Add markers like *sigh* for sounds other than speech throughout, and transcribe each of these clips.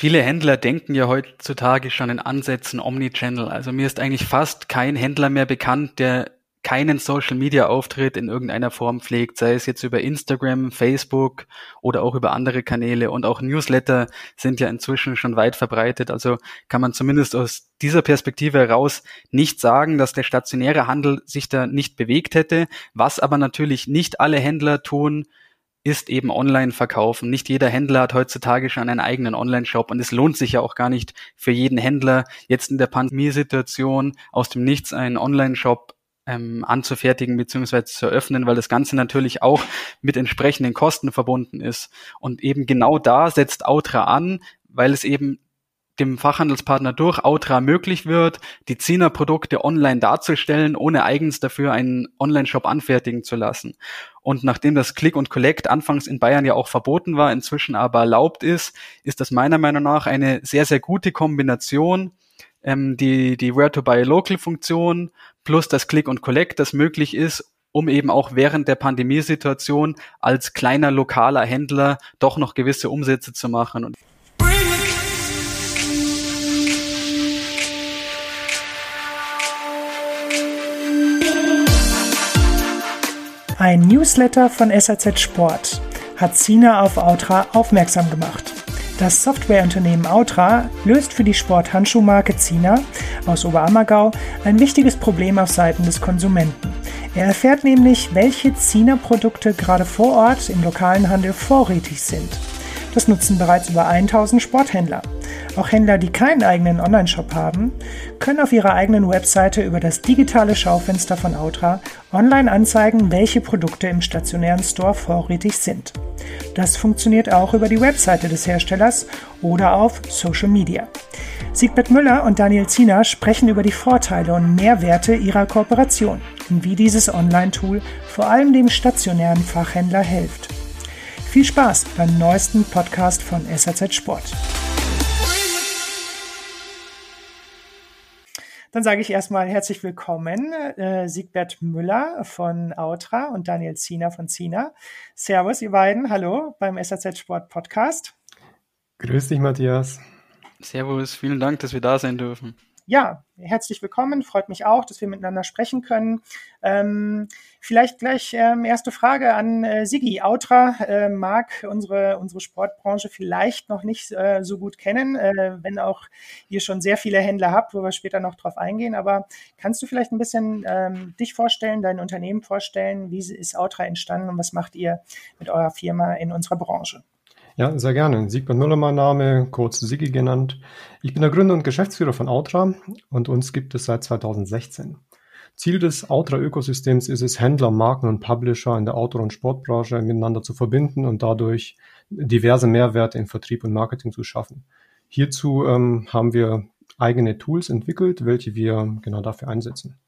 Viele Händler denken ja heutzutage schon in Ansätzen Omnichannel. Also mir ist eigentlich fast kein Händler mehr bekannt, der keinen Social Media Auftritt in irgendeiner Form pflegt, sei es jetzt über Instagram, Facebook oder auch über andere Kanäle und auch Newsletter sind ja inzwischen schon weit verbreitet. Also kann man zumindest aus dieser Perspektive heraus nicht sagen, dass der stationäre Handel sich da nicht bewegt hätte. Was aber natürlich nicht alle Händler tun, ist eben online verkaufen. Nicht jeder Händler hat heutzutage schon einen eigenen Online-Shop und es lohnt sich ja auch gar nicht für jeden Händler jetzt in der Pandemiesituation aus dem Nichts einen Online-Shop ähm, anzufertigen bzw. zu eröffnen, weil das Ganze natürlich auch mit entsprechenden Kosten verbunden ist. Und eben genau da setzt Outra an, weil es eben dem Fachhandelspartner durch Outra möglich wird, die Zina-Produkte online darzustellen, ohne eigens dafür einen Online-Shop anfertigen zu lassen. Und nachdem das Click und Collect anfangs in Bayern ja auch verboten war, inzwischen aber erlaubt ist, ist das meiner Meinung nach eine sehr, sehr gute Kombination ähm, die, die Where-to-Buy-Local-Funktion plus das Click und Collect, das möglich ist, um eben auch während der Pandemiesituation als kleiner lokaler Händler doch noch gewisse Umsätze zu machen. Ein Newsletter von SAZ Sport hat Sina auf Outra aufmerksam gemacht. Das Softwareunternehmen Autra löst für die Sporthandschuhmarke Zina aus Oberammergau ein wichtiges Problem auf Seiten des Konsumenten. Er erfährt nämlich, welche Zina-Produkte gerade vor Ort im lokalen Handel vorrätig sind. Das nutzen bereits über 1000 Sporthändler. Auch Händler, die keinen eigenen Online-Shop haben, können auf ihrer eigenen Webseite über das digitale Schaufenster von Outra online anzeigen, welche Produkte im stationären Store vorrätig sind. Das funktioniert auch über die Webseite des Herstellers oder auf Social Media. Siegbert Müller und Daniel Ziener sprechen über die Vorteile und Mehrwerte ihrer Kooperation und wie dieses Online-Tool vor allem dem stationären Fachhändler hilft. Viel Spaß beim neuesten Podcast von SAZ Sport. Dann sage ich erstmal herzlich willkommen, äh, Siegbert Müller von Autra und Daniel Ziener von Zina. Servus, ihr beiden. Hallo beim SAZ Sport Podcast. Grüß dich, Matthias. Servus, vielen Dank, dass wir da sein dürfen ja, herzlich willkommen. Freut mich auch, dass wir miteinander sprechen können. Ähm, vielleicht gleich ähm, erste Frage an äh, Sigi. Autra äh, mag unsere, unsere Sportbranche vielleicht noch nicht äh, so gut kennen, äh, wenn auch ihr schon sehr viele Händler habt, wo wir später noch drauf eingehen. Aber kannst du vielleicht ein bisschen ähm, dich vorstellen, dein Unternehmen vorstellen? Wie ist Autra entstanden und was macht ihr mit eurer Firma in unserer Branche? Ja, sehr gerne. Siegbert Müller mein Name, kurz Sigi genannt. Ich bin der Gründer und Geschäftsführer von Outra und uns gibt es seit 2016. Ziel des Outra-Ökosystems ist es, Händler, Marken und Publisher in der Outdoor- und Sportbranche miteinander zu verbinden und dadurch diverse Mehrwerte in Vertrieb und Marketing zu schaffen. Hierzu ähm, haben wir eigene Tools entwickelt, welche wir genau dafür einsetzen.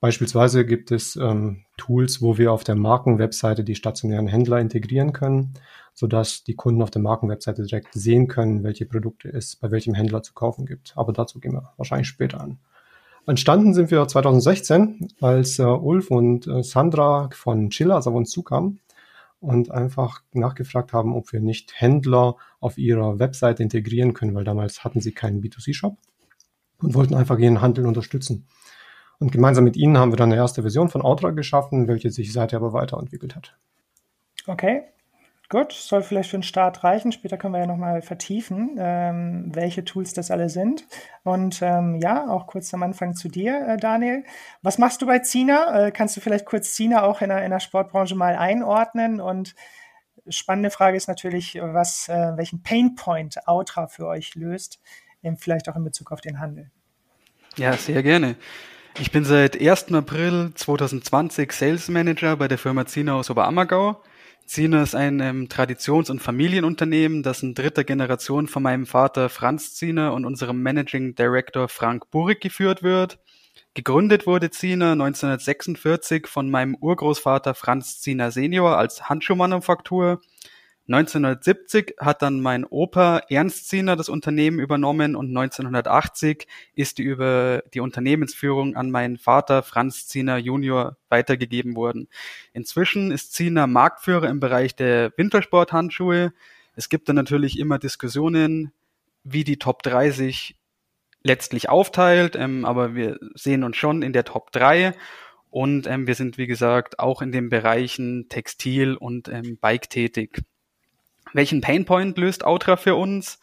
Beispielsweise gibt es ähm, Tools, wo wir auf der Markenwebseite die stationären Händler integrieren können, sodass die Kunden auf der Markenwebseite direkt sehen können, welche Produkte es bei welchem Händler zu kaufen gibt. Aber dazu gehen wir wahrscheinlich später an. Entstanden sind wir 2016, als äh, Ulf und äh, Sandra von Chillers auf uns zukamen und einfach nachgefragt haben, ob wir nicht Händler auf ihrer Webseite integrieren können, weil damals hatten sie keinen B2C-Shop und wollten einfach ihren Handel unterstützen. Und gemeinsam mit ihnen haben wir dann eine erste Version von Outra geschaffen, welche sich seither aber weiterentwickelt hat. Okay, gut. Soll vielleicht für den Start reichen. Später können wir ja nochmal vertiefen, ähm, welche Tools das alle sind. Und ähm, ja, auch kurz am Anfang zu dir, äh, Daniel. Was machst du bei Zina? Äh, kannst du vielleicht kurz Zina auch in der, in der Sportbranche mal einordnen? Und spannende Frage ist natürlich, was, äh, welchen Painpoint Outra für euch löst, vielleicht auch in Bezug auf den Handel. Ja, sehr gerne. Ich bin seit 1. April 2020 Sales Manager bei der Firma Zina aus Oberammergau. Zina ist ein ähm, Traditions- und Familienunternehmen, das in dritter Generation von meinem Vater Franz Zina und unserem Managing Director Frank Burig geführt wird. Gegründet wurde Zina 1946 von meinem Urgroßvater Franz Zina Senior als Handschuhmanufaktur 1970 hat dann mein Opa Ernst Ziener das Unternehmen übernommen und 1980 ist die über die Unternehmensführung an meinen Vater Franz Ziener Junior weitergegeben worden. Inzwischen ist Ziener Marktführer im Bereich der Wintersporthandschuhe. Es gibt dann natürlich immer Diskussionen, wie die Top 3 sich letztlich aufteilt, ähm, aber wir sehen uns schon in der Top 3 und ähm, wir sind, wie gesagt, auch in den Bereichen Textil und ähm, Bike tätig. Welchen Painpoint löst Outra für uns?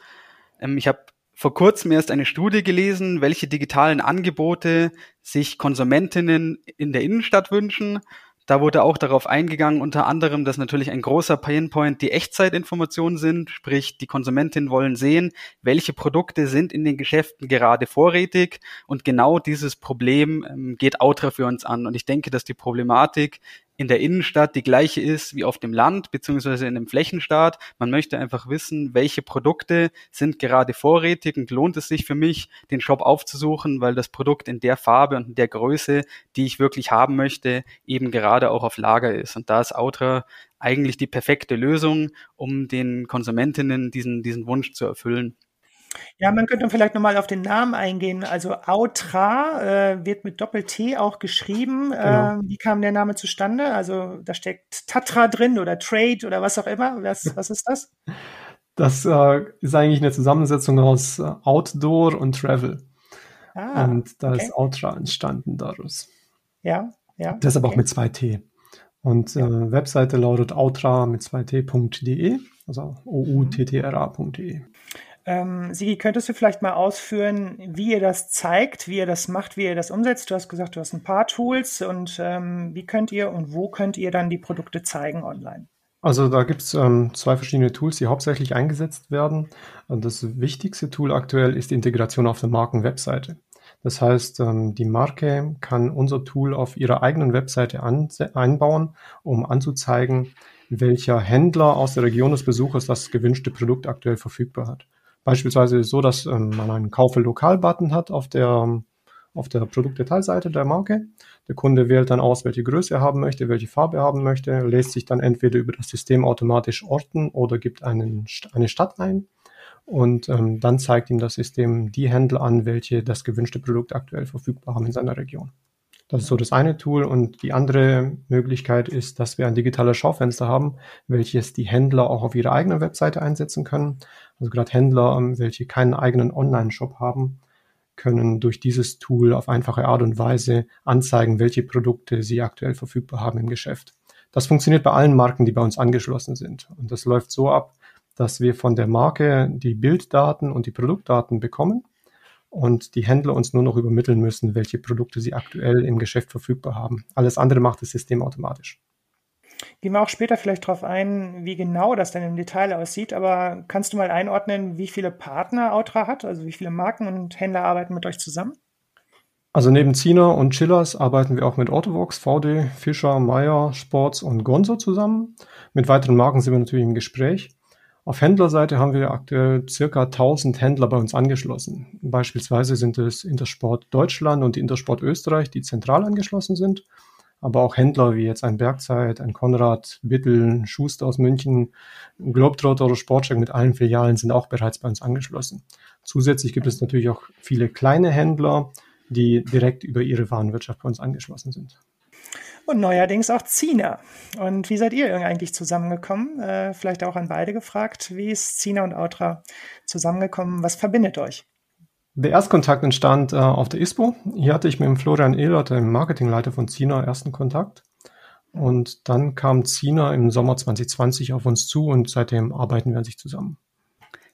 Ähm, ich habe vor kurzem erst eine Studie gelesen, welche digitalen Angebote sich Konsumentinnen in der Innenstadt wünschen. Da wurde auch darauf eingegangen, unter anderem, dass natürlich ein großer Painpoint die Echtzeitinformationen sind, sprich die Konsumentinnen wollen sehen, welche Produkte sind in den Geschäften gerade vorrätig und genau dieses Problem ähm, geht Outra für uns an. Und ich denke, dass die Problematik in der Innenstadt die gleiche ist wie auf dem Land beziehungsweise in einem Flächenstaat. Man möchte einfach wissen, welche Produkte sind gerade vorrätig und lohnt es sich für mich, den Shop aufzusuchen, weil das Produkt in der Farbe und in der Größe, die ich wirklich haben möchte, eben gerade auch auf Lager ist. Und da ist Outra eigentlich die perfekte Lösung, um den Konsumentinnen diesen, diesen Wunsch zu erfüllen. Ja, man könnte vielleicht nochmal auf den Namen eingehen. Also Autra äh, wird mit Doppel-T auch geschrieben. Genau. Äh, wie kam der Name zustande? Also da steckt Tatra drin oder Trade oder was auch immer. Was, was ist das? Das äh, ist eigentlich eine Zusammensetzung aus äh, Outdoor und Travel. Ah, und da okay. ist Outra entstanden daraus. Ja, ja. Deshalb okay. auch mit zwei T. Und äh, Webseite lautet outra mit zwei T.de, also o-u-t-t-r-a.de. Ähm, Sigi, könntest du vielleicht mal ausführen, wie ihr das zeigt, wie ihr das macht, wie ihr das umsetzt? Du hast gesagt, du hast ein paar Tools und ähm, wie könnt ihr und wo könnt ihr dann die Produkte zeigen online? Also da gibt es ähm, zwei verschiedene Tools, die hauptsächlich eingesetzt werden. Das wichtigste Tool aktuell ist die Integration auf der Markenwebseite. Das heißt, ähm, die Marke kann unser Tool auf ihrer eigenen Webseite einbauen, um anzuzeigen, welcher Händler aus der Region des Besuchers das gewünschte Produkt aktuell verfügbar hat. Beispielsweise so, dass ähm, man einen Kaufe lokal-Button hat auf der, auf der Produktdetailseite der Marke. Der Kunde wählt dann aus, welche Größe er haben möchte, welche Farbe er haben möchte, lässt sich dann entweder über das System automatisch orten oder gibt einen, eine Stadt ein. Und ähm, dann zeigt ihm das System die Händler an, welche das gewünschte Produkt aktuell verfügbar haben in seiner Region. Das ist so das eine Tool. Und die andere Möglichkeit ist, dass wir ein digitales Schaufenster haben, welches die Händler auch auf ihrer eigenen Webseite einsetzen können. Also gerade Händler, ähm, welche keinen eigenen Online-Shop haben, können durch dieses Tool auf einfache Art und Weise anzeigen, welche Produkte sie aktuell verfügbar haben im Geschäft. Das funktioniert bei allen Marken, die bei uns angeschlossen sind. Und das läuft so ab, dass wir von der Marke die Bilddaten und die Produktdaten bekommen und die Händler uns nur noch übermitteln müssen, welche Produkte sie aktuell im Geschäft verfügbar haben. Alles andere macht das System automatisch. Gehen wir auch später vielleicht darauf ein, wie genau das denn im Detail aussieht, aber kannst du mal einordnen, wie viele Partner Outra hat, also wie viele Marken und Händler arbeiten mit euch zusammen? Also neben Zina und Chillers arbeiten wir auch mit Autovox, VD, Fischer, Meyer, Sports und Gonzo zusammen. Mit weiteren Marken sind wir natürlich im Gespräch. Auf Händlerseite haben wir aktuell circa 1000 Händler bei uns angeschlossen. Beispielsweise sind es Intersport Deutschland und Intersport Österreich, die zentral angeschlossen sind. Aber auch Händler wie jetzt ein Bergzeit, ein Konrad, Bittel, Schuster aus München, Globetrotter oder Sportcheck mit allen Filialen sind auch bereits bei uns angeschlossen. Zusätzlich gibt es natürlich auch viele kleine Händler, die direkt über ihre Warenwirtschaft bei uns angeschlossen sind und neuerdings auch Zina. Und wie seid ihr eigentlich zusammengekommen? Äh, vielleicht auch an beide gefragt. Wie ist Zina und Outra zusammengekommen? Was verbindet euch? Der Erstkontakt entstand äh, auf der ISPO. Hier hatte ich mit dem Florian Ehlert, dem Marketingleiter von Zina, ersten Kontakt. Und dann kam Zina im Sommer 2020 auf uns zu und seitdem arbeiten wir an sich zusammen.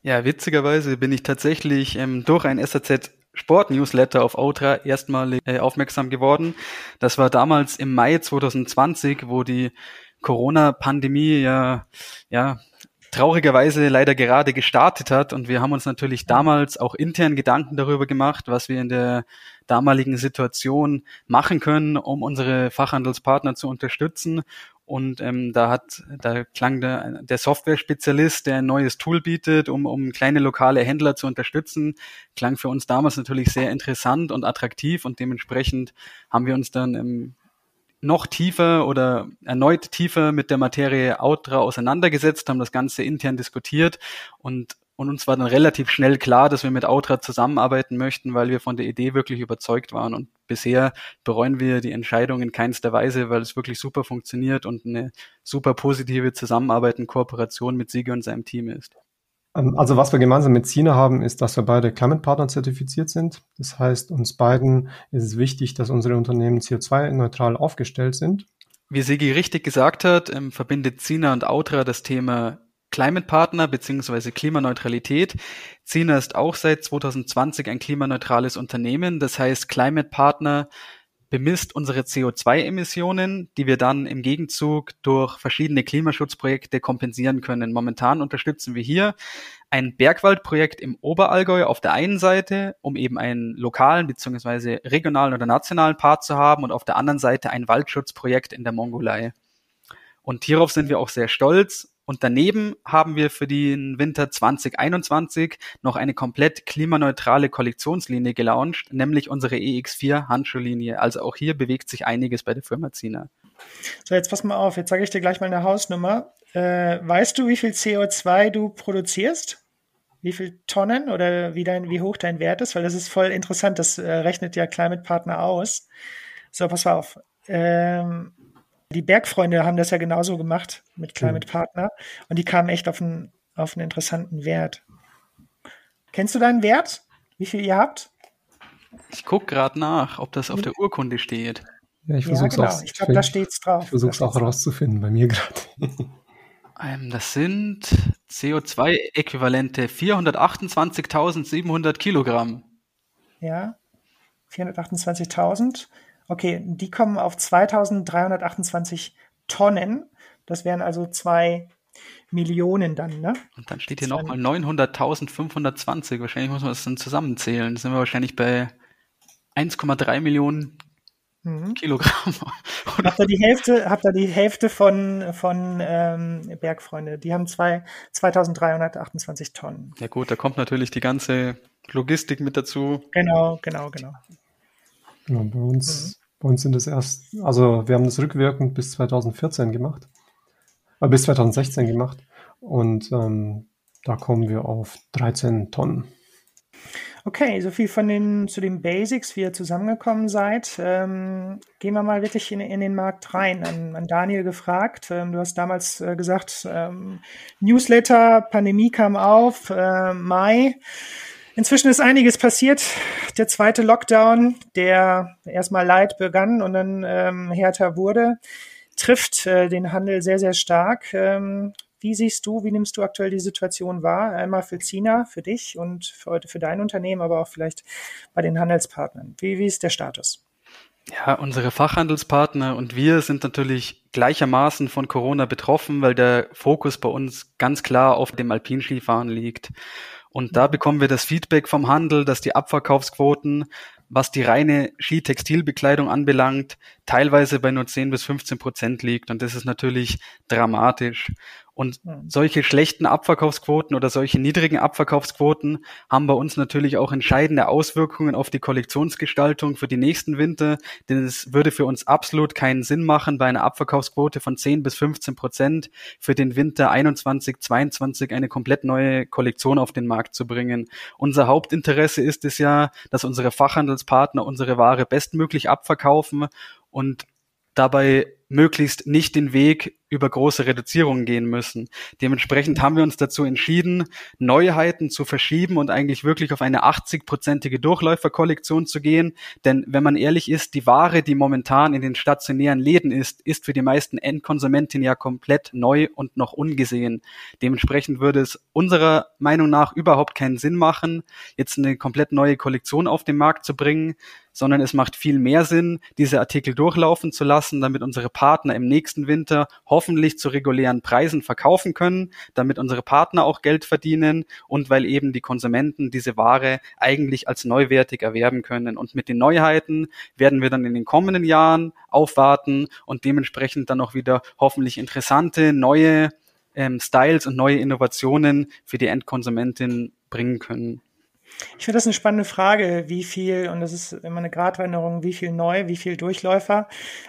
Ja, witzigerweise bin ich tatsächlich ähm, durch ein SAZ Sport-Newsletter auf Outra erstmal äh, aufmerksam geworden. Das war damals im Mai 2020, wo die Corona-Pandemie ja, ja traurigerweise leider gerade gestartet hat. Und wir haben uns natürlich damals auch intern Gedanken darüber gemacht, was wir in der damaligen Situation machen können, um unsere Fachhandelspartner zu unterstützen. Und ähm, da hat, da klang der, der Software-Spezialist, der ein neues Tool bietet, um, um kleine lokale Händler zu unterstützen, klang für uns damals natürlich sehr interessant und attraktiv und dementsprechend haben wir uns dann ähm, noch tiefer oder erneut tiefer mit der Materie Outra auseinandergesetzt, haben das Ganze intern diskutiert und und uns war dann relativ schnell klar, dass wir mit Outra zusammenarbeiten möchten, weil wir von der Idee wirklich überzeugt waren. Und bisher bereuen wir die Entscheidung in keinster Weise, weil es wirklich super funktioniert und eine super positive Zusammenarbeit und Kooperation mit Siege und seinem Team ist. Ähm, also was wir gemeinsam mit Sina haben, ist, dass wir beide Climate Partner zertifiziert sind. Das heißt, uns beiden ist es wichtig, dass unsere Unternehmen CO2-neutral aufgestellt sind. Wie Sigi richtig gesagt hat, ähm, verbindet Sina und Autra das Thema Climate Partner bzw. Klimaneutralität. Sina ist auch seit 2020 ein klimaneutrales Unternehmen. Das heißt, Climate Partner bemisst unsere CO2-Emissionen, die wir dann im Gegenzug durch verschiedene Klimaschutzprojekte kompensieren können. Momentan unterstützen wir hier ein Bergwaldprojekt im Oberallgäu auf der einen Seite, um eben einen lokalen bzw. regionalen oder nationalen Part zu haben und auf der anderen Seite ein Waldschutzprojekt in der Mongolei. Und hierauf sind wir auch sehr stolz und daneben haben wir für den Winter 2021 noch eine komplett klimaneutrale Kollektionslinie gelauncht, nämlich unsere EX4 Handschuhlinie. Also auch hier bewegt sich einiges bei der Firma Zina. So, jetzt pass mal auf, jetzt sage ich dir gleich mal eine Hausnummer. Äh, weißt du, wie viel CO2 du produzierst? Wie viel Tonnen oder wie, dein, wie hoch dein Wert ist? Weil das ist voll interessant, das äh, rechnet ja Climate Partner aus. So, pass mal auf. Ähm, die Bergfreunde haben das ja genauso gemacht mit Climate mhm. Partner und die kamen echt auf einen, auf einen interessanten Wert. Kennst du deinen Wert? Wie viel ihr habt? Ich gucke gerade nach, ob das auf der Urkunde steht. Ja, ich versuche ja, genau. auch. Ich glaube, da steht es drauf. Ich versuche es auch herauszufinden bei mir gerade. *laughs* Ähm, das sind CO2-Äquivalente 428.700 Kilogramm. Ja, 428.000. Okay, die kommen auf 2328 Tonnen. Das wären also zwei Millionen dann, ne? Und dann steht hier nochmal 900.520. Wahrscheinlich muss man das dann zusammenzählen. Da sind wir wahrscheinlich bei 1,3 Millionen mhm. Kilogramm. *laughs* habt ihr die Hälfte, habt ihr die Hälfte von, von ähm, Bergfreunde? Die haben zwei, 2328 Tonnen. Ja gut, da kommt natürlich die ganze Logistik mit dazu. Genau, genau, genau. Genau, bei uns mhm. Bei uns sind es erst, also wir haben das rückwirkend bis 2014 gemacht, äh, bis 2016 gemacht und ähm, da kommen wir auf 13 Tonnen. Okay, so viel von den zu den Basics, wie ihr zusammengekommen seid. Ähm, gehen wir mal wirklich in, in den Markt rein. An, an Daniel gefragt. Ähm, du hast damals äh, gesagt, ähm, Newsletter, Pandemie kam auf, äh, Mai. Inzwischen ist einiges passiert. Der zweite Lockdown, der erstmal leid begann und dann ähm, härter wurde, trifft äh, den Handel sehr, sehr stark. Ähm, wie siehst du, wie nimmst du aktuell die Situation wahr? Einmal für China, für dich und für, heute für dein Unternehmen, aber auch vielleicht bei den Handelspartnern. Wie, wie ist der Status? Ja, unsere Fachhandelspartner und wir sind natürlich gleichermaßen von Corona betroffen, weil der Fokus bei uns ganz klar auf dem Alpinskifahren liegt. Und da bekommen wir das Feedback vom Handel, dass die Abverkaufsquoten, was die reine Skitextilbekleidung anbelangt, teilweise bei nur 10 bis 15 Prozent liegt. Und das ist natürlich dramatisch. Und solche schlechten Abverkaufsquoten oder solche niedrigen Abverkaufsquoten haben bei uns natürlich auch entscheidende Auswirkungen auf die Kollektionsgestaltung für die nächsten Winter, denn es würde für uns absolut keinen Sinn machen, bei einer Abverkaufsquote von 10 bis 15 Prozent für den Winter 21, 22 eine komplett neue Kollektion auf den Markt zu bringen. Unser Hauptinteresse ist es ja, dass unsere Fachhandelspartner unsere Ware bestmöglich abverkaufen und dabei möglichst nicht den Weg über große Reduzierungen gehen müssen. Dementsprechend haben wir uns dazu entschieden, Neuheiten zu verschieben und eigentlich wirklich auf eine 80-prozentige Durchläuferkollektion zu gehen. Denn wenn man ehrlich ist, die Ware, die momentan in den stationären Läden ist, ist für die meisten Endkonsumentinnen ja komplett neu und noch ungesehen. Dementsprechend würde es unserer Meinung nach überhaupt keinen Sinn machen, jetzt eine komplett neue Kollektion auf den Markt zu bringen, sondern es macht viel mehr Sinn, diese Artikel durchlaufen zu lassen, damit unsere Partner im nächsten Winter hoffentlich zu regulären Preisen verkaufen können, damit unsere Partner auch Geld verdienen und weil eben die Konsumenten diese Ware eigentlich als neuwertig erwerben können. Und mit den Neuheiten werden wir dann in den kommenden Jahren aufwarten und dementsprechend dann auch wieder hoffentlich interessante neue ähm, Styles und neue Innovationen für die Endkonsumentin bringen können. Ich finde das eine spannende Frage, wie viel, und das ist immer eine Gratwanderung, wie viel neu, wie viel Durchläufer.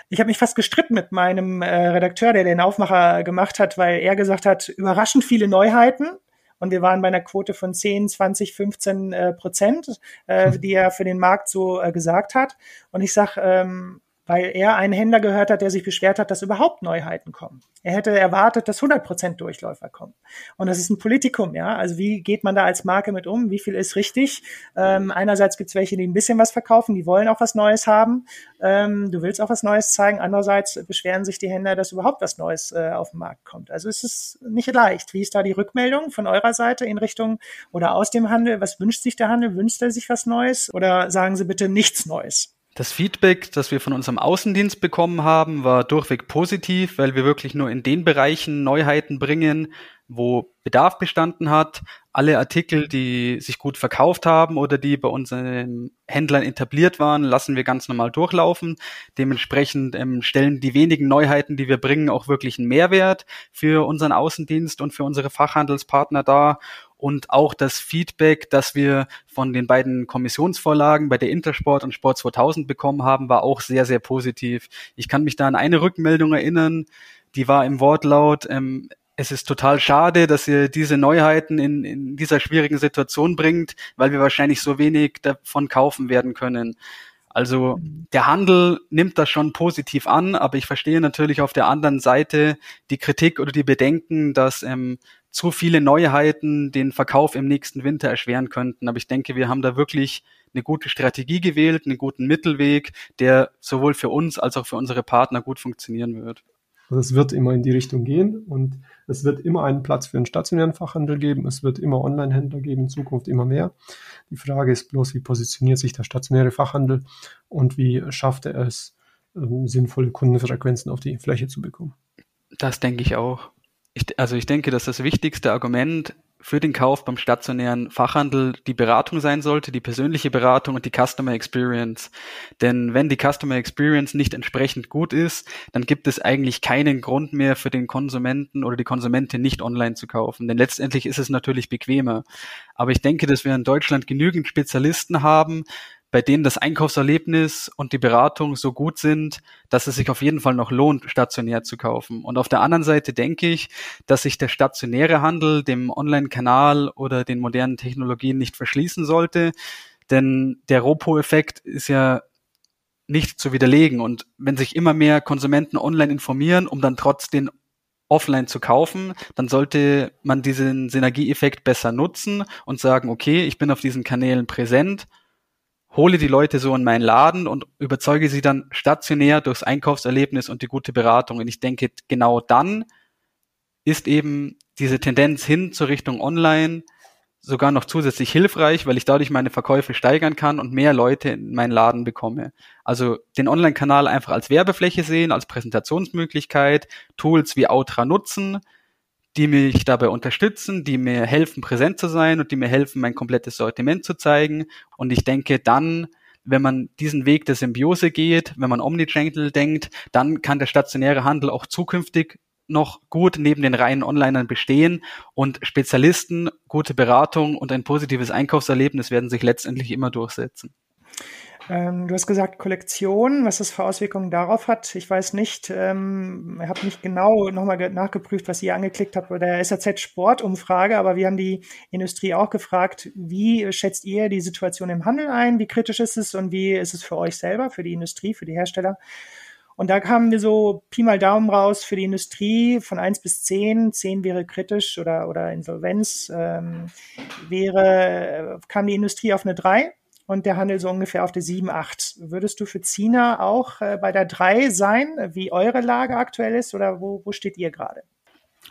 Ich habe mich fast gestritten mit meinem äh, Redakteur, der den Aufmacher gemacht hat, weil er gesagt hat, überraschend viele Neuheiten. Und wir waren bei einer Quote von 10, 20, 15 äh, Prozent, äh, *laughs* die er für den Markt so äh, gesagt hat. Und ich sage, ähm, weil er einen Händler gehört hat, der sich beschwert hat, dass überhaupt Neuheiten kommen. Er hätte erwartet, dass 100% Durchläufer kommen. Und das ist ein Politikum, ja. Also wie geht man da als Marke mit um? Wie viel ist richtig? Ähm, einerseits gibt es welche, die ein bisschen was verkaufen, die wollen auch was Neues haben. Ähm, du willst auch was Neues zeigen. Andererseits beschweren sich die Händler, dass überhaupt was Neues äh, auf den Markt kommt. Also es ist nicht leicht. Wie ist da die Rückmeldung von eurer Seite in Richtung oder aus dem Handel? Was wünscht sich der Handel? Wünscht er sich was Neues? Oder sagen sie bitte nichts Neues? Das Feedback, das wir von unserem Außendienst bekommen haben, war durchweg positiv, weil wir wirklich nur in den Bereichen Neuheiten bringen, wo Bedarf bestanden hat. Alle Artikel, die sich gut verkauft haben oder die bei unseren Händlern etabliert waren, lassen wir ganz normal durchlaufen. Dementsprechend ähm, stellen die wenigen Neuheiten, die wir bringen, auch wirklich einen Mehrwert für unseren Außendienst und für unsere Fachhandelspartner da und auch das Feedback, das wir von den beiden Kommissionsvorlagen bei der Intersport und Sport 2000 bekommen haben, war auch sehr, sehr positiv. Ich kann mich da an eine Rückmeldung erinnern, die war im Wortlaut, ähm, es ist total schade, dass ihr diese Neuheiten in, in dieser schwierigen Situation bringt, weil wir wahrscheinlich so wenig davon kaufen werden können. Also der Handel nimmt das schon positiv an, aber ich verstehe natürlich auf der anderen Seite die Kritik oder die Bedenken, dass ähm, zu viele Neuheiten den Verkauf im nächsten Winter erschweren könnten. Aber ich denke, wir haben da wirklich eine gute Strategie gewählt, einen guten Mittelweg, der sowohl für uns als auch für unsere Partner gut funktionieren wird. Also es wird immer in die Richtung gehen und es wird immer einen Platz für einen stationären Fachhandel geben. Es wird immer Online-Händler geben, in Zukunft immer mehr. Die Frage ist bloß, wie positioniert sich der stationäre Fachhandel und wie schafft er es, ähm, sinnvolle Kundenfrequenzen auf die Fläche zu bekommen. Das denke ich auch ich, also ich denke, dass das wichtigste Argument für den Kauf beim stationären Fachhandel die Beratung sein sollte, die persönliche Beratung und die Customer Experience. Denn wenn die Customer Experience nicht entsprechend gut ist, dann gibt es eigentlich keinen Grund mehr für den Konsumenten oder die Konsumentin nicht online zu kaufen. Denn letztendlich ist es natürlich bequemer. Aber ich denke, dass wir in Deutschland genügend Spezialisten haben, bei denen das Einkaufserlebnis und die Beratung so gut sind, dass es sich auf jeden Fall noch lohnt, stationär zu kaufen. Und auf der anderen Seite denke ich, dass sich der stationäre Handel dem Online-Kanal oder den modernen Technologien nicht verschließen sollte. Denn der Ropo-Effekt ist ja nicht zu widerlegen. Und wenn sich immer mehr Konsumenten online informieren, um dann trotzdem offline zu kaufen, dann sollte man diesen Synergieeffekt besser nutzen und sagen, okay, ich bin auf diesen Kanälen präsent hole die Leute so in meinen Laden und überzeuge sie dann stationär durchs Einkaufserlebnis und die gute Beratung. Und ich denke, genau dann ist eben diese Tendenz hin zur Richtung Online sogar noch zusätzlich hilfreich, weil ich dadurch meine Verkäufe steigern kann und mehr Leute in meinen Laden bekomme. Also den Online-Kanal einfach als Werbefläche sehen, als Präsentationsmöglichkeit, Tools wie Outra nutzen, die mich dabei unterstützen, die mir helfen, präsent zu sein und die mir helfen, mein komplettes Sortiment zu zeigen. Und ich denke dann, wenn man diesen Weg der Symbiose geht, wenn man Omnichannel denkt, dann kann der stationäre Handel auch zukünftig noch gut neben den reinen Onlinern bestehen und Spezialisten, gute Beratung und ein positives Einkaufserlebnis werden sich letztendlich immer durchsetzen. Ähm, du hast gesagt Kollektion, was das für Auswirkungen darauf hat. Ich weiß nicht, ähm, ich habe nicht genau nochmal nachgeprüft, was ihr angeklickt habt bei der SAZ Sportumfrage, aber wir haben die Industrie auch gefragt, wie schätzt ihr die Situation im Handel ein? Wie kritisch ist es und wie ist es für euch selber, für die Industrie, für die Hersteller? Und da kamen wir so Pi mal Daumen raus für die Industrie von eins bis zehn. Zehn wäre kritisch oder, oder Insolvenz. Ähm, wäre, kam die Industrie auf eine drei und der Handel so ungefähr auf der 7, 8. Würdest du für Zina auch äh, bei der 3 sein, wie eure Lage aktuell ist oder wo, wo steht ihr gerade?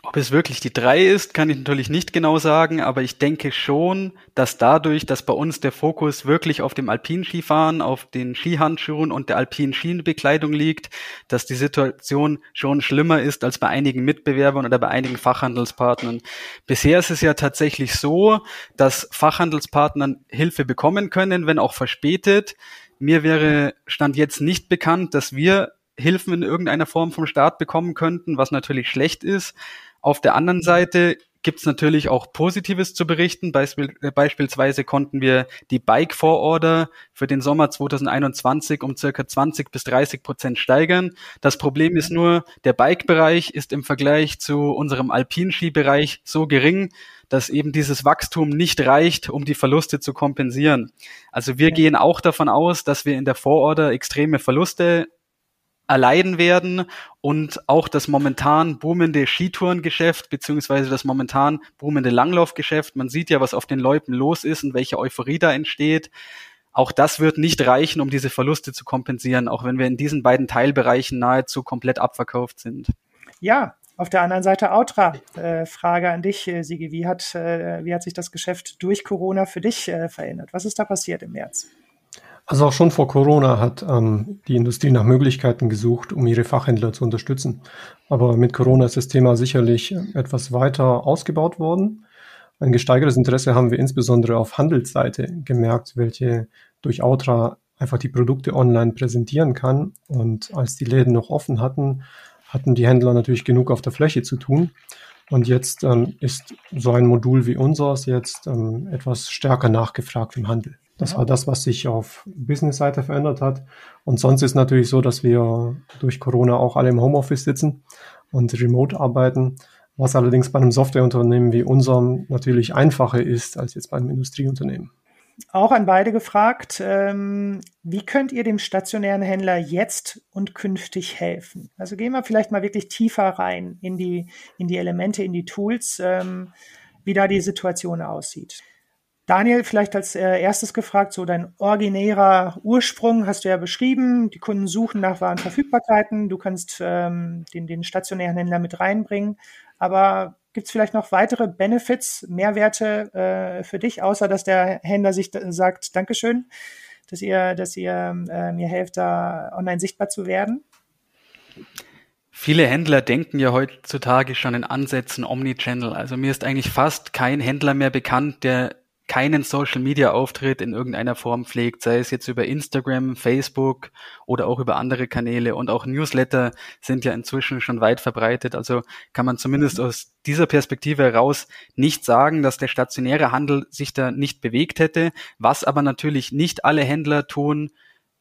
Ob es wirklich die drei ist, kann ich natürlich nicht genau sagen, aber ich denke schon, dass dadurch, dass bei uns der Fokus wirklich auf dem Alpinskifahren, auf den Skihandschuhen und der alpinen Schienenbekleidung liegt, dass die Situation schon schlimmer ist als bei einigen Mitbewerbern oder bei einigen Fachhandelspartnern. Bisher ist es ja tatsächlich so, dass Fachhandelspartnern Hilfe bekommen können, wenn auch verspätet. Mir wäre Stand jetzt nicht bekannt, dass wir Hilfen in irgendeiner Form vom Staat bekommen könnten, was natürlich schlecht ist. Auf der anderen Seite gibt es natürlich auch Positives zu berichten. Beispiel, äh, beispielsweise konnten wir die Bike Vororder für den Sommer 2021 um circa 20 bis 30 Prozent steigern. Das Problem ist nur, der Bike-Bereich ist im Vergleich zu unserem Alpinski-Bereich so gering, dass eben dieses Wachstum nicht reicht, um die Verluste zu kompensieren. Also wir gehen auch davon aus, dass wir in der Vororder extreme Verluste erleiden werden und auch das momentan boomende Skitourengeschäft beziehungsweise das momentan boomende Langlaufgeschäft. Man sieht ja, was auf den Leuten los ist und welche Euphorie da entsteht. Auch das wird nicht reichen, um diese Verluste zu kompensieren, auch wenn wir in diesen beiden Teilbereichen nahezu komplett abverkauft sind. Ja, auf der anderen Seite Autra. Äh, Frage an dich, äh, Sigi. Wie hat, äh, wie hat sich das Geschäft durch Corona für dich äh, verändert? Was ist da passiert im März? Also auch schon vor Corona hat ähm, die Industrie nach Möglichkeiten gesucht, um ihre Fachhändler zu unterstützen. Aber mit Corona ist das Thema sicherlich etwas weiter ausgebaut worden. Ein gesteigertes Interesse haben wir insbesondere auf Handelsseite gemerkt, welche durch Outra einfach die Produkte online präsentieren kann. Und als die Läden noch offen hatten, hatten die Händler natürlich genug auf der Fläche zu tun. Und jetzt ähm, ist so ein Modul wie unseres jetzt ähm, etwas stärker nachgefragt im Handel. Das war das, was sich auf Business-Seite verändert hat. Und sonst ist natürlich so, dass wir durch Corona auch alle im Homeoffice sitzen und remote arbeiten was allerdings bei einem Softwareunternehmen wie unserem natürlich einfacher ist als jetzt bei einem Industrieunternehmen. Auch an beide gefragt, ähm, wie könnt ihr dem stationären Händler jetzt und künftig helfen? Also gehen wir vielleicht mal wirklich tiefer rein in die, in die Elemente, in die Tools, ähm, wie da die Situation aussieht. Daniel, vielleicht als äh, erstes gefragt, so dein originärer Ursprung hast du ja beschrieben. Die Kunden suchen nach Warenverfügbarkeiten. Du kannst ähm, den, den stationären Händler mit reinbringen. Aber gibt es vielleicht noch weitere Benefits, Mehrwerte äh, für dich, außer dass der Händler sich sagt, Dankeschön, dass ihr, dass ihr äh, mir helft, da online sichtbar zu werden? Viele Händler denken ja heutzutage schon in Ansätzen Omnichannel. Also mir ist eigentlich fast kein Händler mehr bekannt, der keinen Social-Media-Auftritt in irgendeiner Form pflegt, sei es jetzt über Instagram, Facebook oder auch über andere Kanäle. Und auch Newsletter sind ja inzwischen schon weit verbreitet. Also kann man zumindest aus dieser Perspektive heraus nicht sagen, dass der stationäre Handel sich da nicht bewegt hätte. Was aber natürlich nicht alle Händler tun,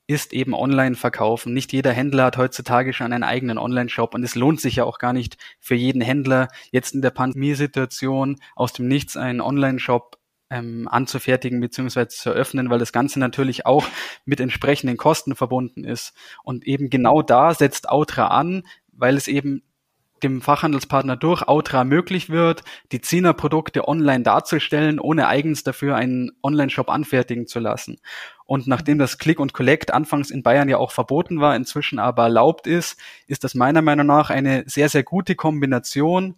ist eben online verkaufen. Nicht jeder Händler hat heutzutage schon einen eigenen Online-Shop und es lohnt sich ja auch gar nicht für jeden Händler jetzt in der Pandemiesituation aus dem Nichts einen Online-Shop ähm, anzufertigen bzw. zu eröffnen, weil das Ganze natürlich auch mit entsprechenden Kosten verbunden ist. Und eben genau da setzt Outra an, weil es eben dem Fachhandelspartner durch Outra möglich wird, die Zina-Produkte online darzustellen, ohne eigens dafür einen Online-Shop anfertigen zu lassen. Und nachdem das Click und Collect anfangs in Bayern ja auch verboten war, inzwischen aber erlaubt ist, ist das meiner Meinung nach eine sehr, sehr gute Kombination,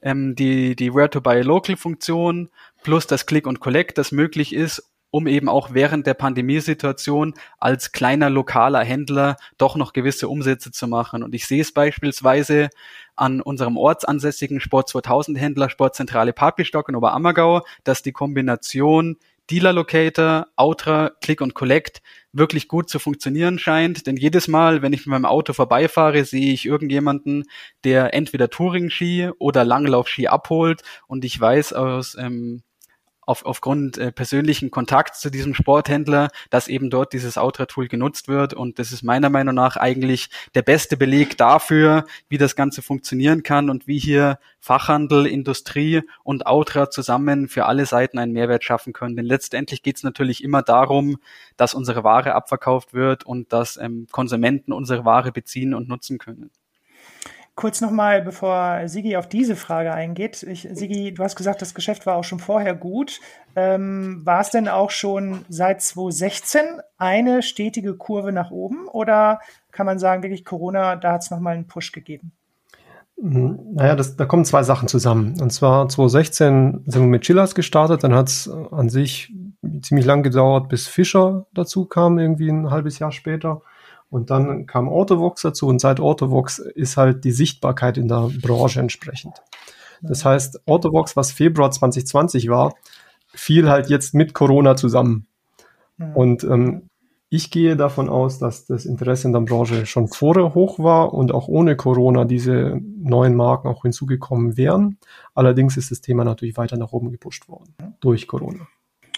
ähm, die, die Where-to-Buy-Local-Funktion plus das Click und Collect, das möglich ist, um eben auch während der Pandemiesituation als kleiner lokaler Händler doch noch gewisse Umsätze zu machen. Und ich sehe es beispielsweise an unserem ortsansässigen Sport 2000 Händler Sportzentrale Papistock in Oberammergau, dass die Kombination Dealer Locator, Outra, Click und Collect wirklich gut zu funktionieren scheint. Denn jedes Mal, wenn ich mit meinem Auto vorbeifahre, sehe ich irgendjemanden, der entweder Touring-Ski oder Langlauf-Ski abholt. Und ich weiß aus ähm, auf, aufgrund äh, persönlichen Kontakts zu diesem Sporthändler, dass eben dort dieses Outra-Tool genutzt wird. Und das ist meiner Meinung nach eigentlich der beste Beleg dafür, wie das Ganze funktionieren kann und wie hier Fachhandel, Industrie und Outra zusammen für alle Seiten einen Mehrwert schaffen können. Denn letztendlich geht es natürlich immer darum, dass unsere Ware abverkauft wird und dass ähm, Konsumenten unsere Ware beziehen und nutzen können. Kurz nochmal, bevor Sigi auf diese Frage eingeht. Ich, Sigi, du hast gesagt, das Geschäft war auch schon vorher gut. Ähm, war es denn auch schon seit 2016 eine stetige Kurve nach oben oder kann man sagen, wirklich Corona, da hat es nochmal einen Push gegeben? Mhm. Naja, das, da kommen zwei Sachen zusammen. Und zwar 2016 sind wir mit Chillers gestartet, dann hat es an sich ziemlich lang gedauert, bis Fischer dazu kam, irgendwie ein halbes Jahr später. Und dann kam Autovox dazu und seit Autovox ist halt die Sichtbarkeit in der Branche entsprechend. Das heißt, Autovox, was Februar 2020 war, fiel halt jetzt mit Corona zusammen. Und ähm, ich gehe davon aus, dass das Interesse in der Branche schon vorher hoch war und auch ohne Corona diese neuen Marken auch hinzugekommen wären. Allerdings ist das Thema natürlich weiter nach oben gepusht worden durch Corona.